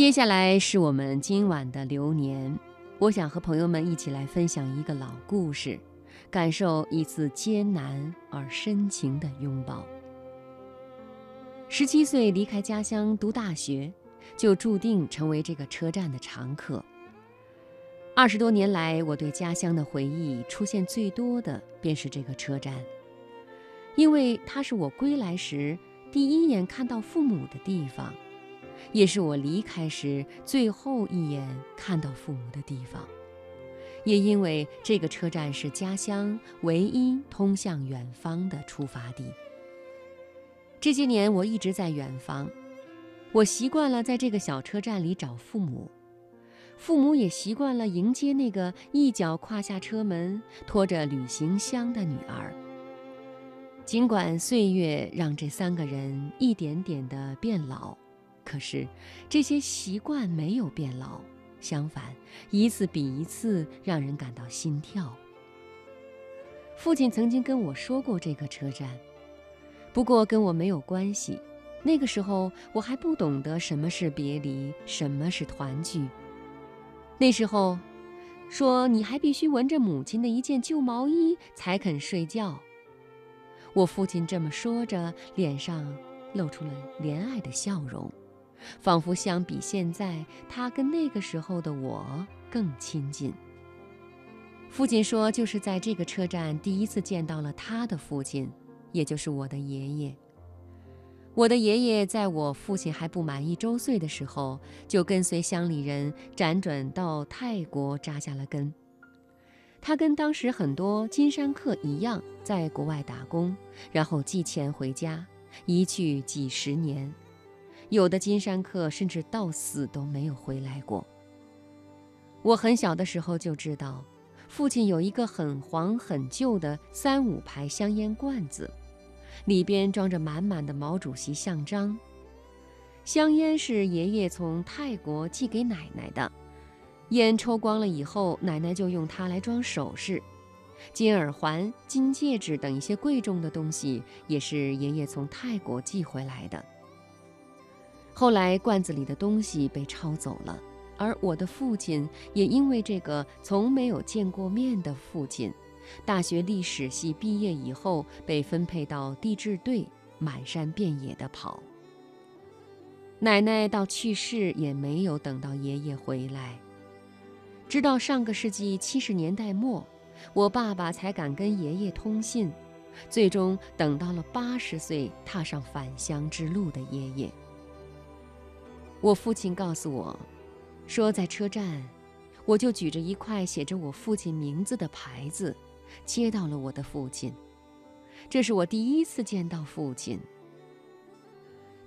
接下来是我们今晚的流年，我想和朋友们一起来分享一个老故事，感受一次艰难而深情的拥抱。十七岁离开家乡读大学，就注定成为这个车站的常客。二十多年来，我对家乡的回忆出现最多的便是这个车站，因为它是我归来时第一眼看到父母的地方。也是我离开时最后一眼看到父母的地方，也因为这个车站是家乡唯一通向远方的出发地。这些年我一直在远方，我习惯了在这个小车站里找父母，父母也习惯了迎接那个一脚跨下车门、拖着旅行箱的女儿。尽管岁月让这三个人一点点地变老。可是，这些习惯没有变老，相反，一次比一次让人感到心跳。父亲曾经跟我说过这个车站，不过跟我没有关系。那个时候我还不懂得什么是别离，什么是团聚。那时候，说你还必须闻着母亲的一件旧毛衣才肯睡觉。我父亲这么说着，脸上露出了怜爱的笑容。仿佛相比现在，他跟那个时候的我更亲近。父亲说，就是在这个车站第一次见到了他的父亲，也就是我的爷爷。我的爷爷在我父亲还不满一周岁的时候，就跟随乡里人辗转到泰国扎下了根。他跟当时很多金山客一样，在国外打工，然后寄钱回家，一去几十年。有的金山客甚至到死都没有回来过。我很小的时候就知道，父亲有一个很黄很旧的三五牌香烟罐子，里边装着满满的毛主席像章。香烟是爷爷从泰国寄给奶奶的，烟抽光了以后，奶奶就用它来装首饰，金耳环、金戒指等一些贵重的东西，也是爷爷从泰国寄回来的。后来罐子里的东西被抄走了，而我的父亲也因为这个从没有见过面的父亲，大学历史系毕业以后被分配到地质队，满山遍野的跑。奶奶到去世也没有等到爷爷回来，直到上个世纪七十年代末，我爸爸才敢跟爷爷通信，最终等到了八十岁踏上返乡之路的爷爷。我父亲告诉我，说在车站，我就举着一块写着我父亲名字的牌子，接到了我的父亲。这是我第一次见到父亲。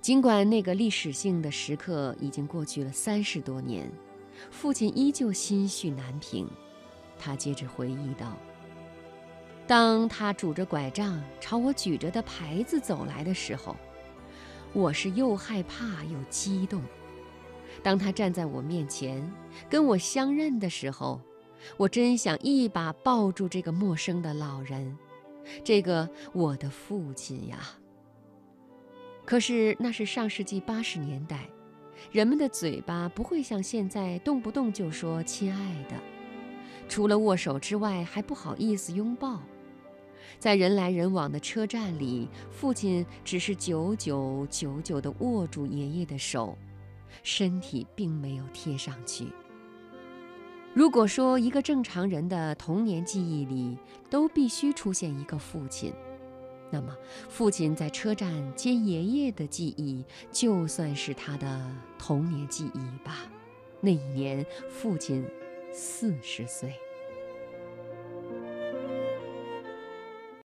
尽管那个历史性的时刻已经过去了三十多年，父亲依旧心绪难平。他接着回忆道：“当他拄着拐杖朝我举着的牌子走来的时候，我是又害怕又激动。”当他站在我面前，跟我相认的时候，我真想一把抱住这个陌生的老人，这个我的父亲呀。可是那是上世纪八十年代，人们的嘴巴不会像现在动不动就说亲爱的，除了握手之外，还不好意思拥抱。在人来人往的车站里，父亲只是久久久久地握住爷爷的手。身体并没有贴上去。如果说一个正常人的童年记忆里都必须出现一个父亲，那么父亲在车站接爷爷的记忆就算是他的童年记忆吧。那一年，父亲四十岁。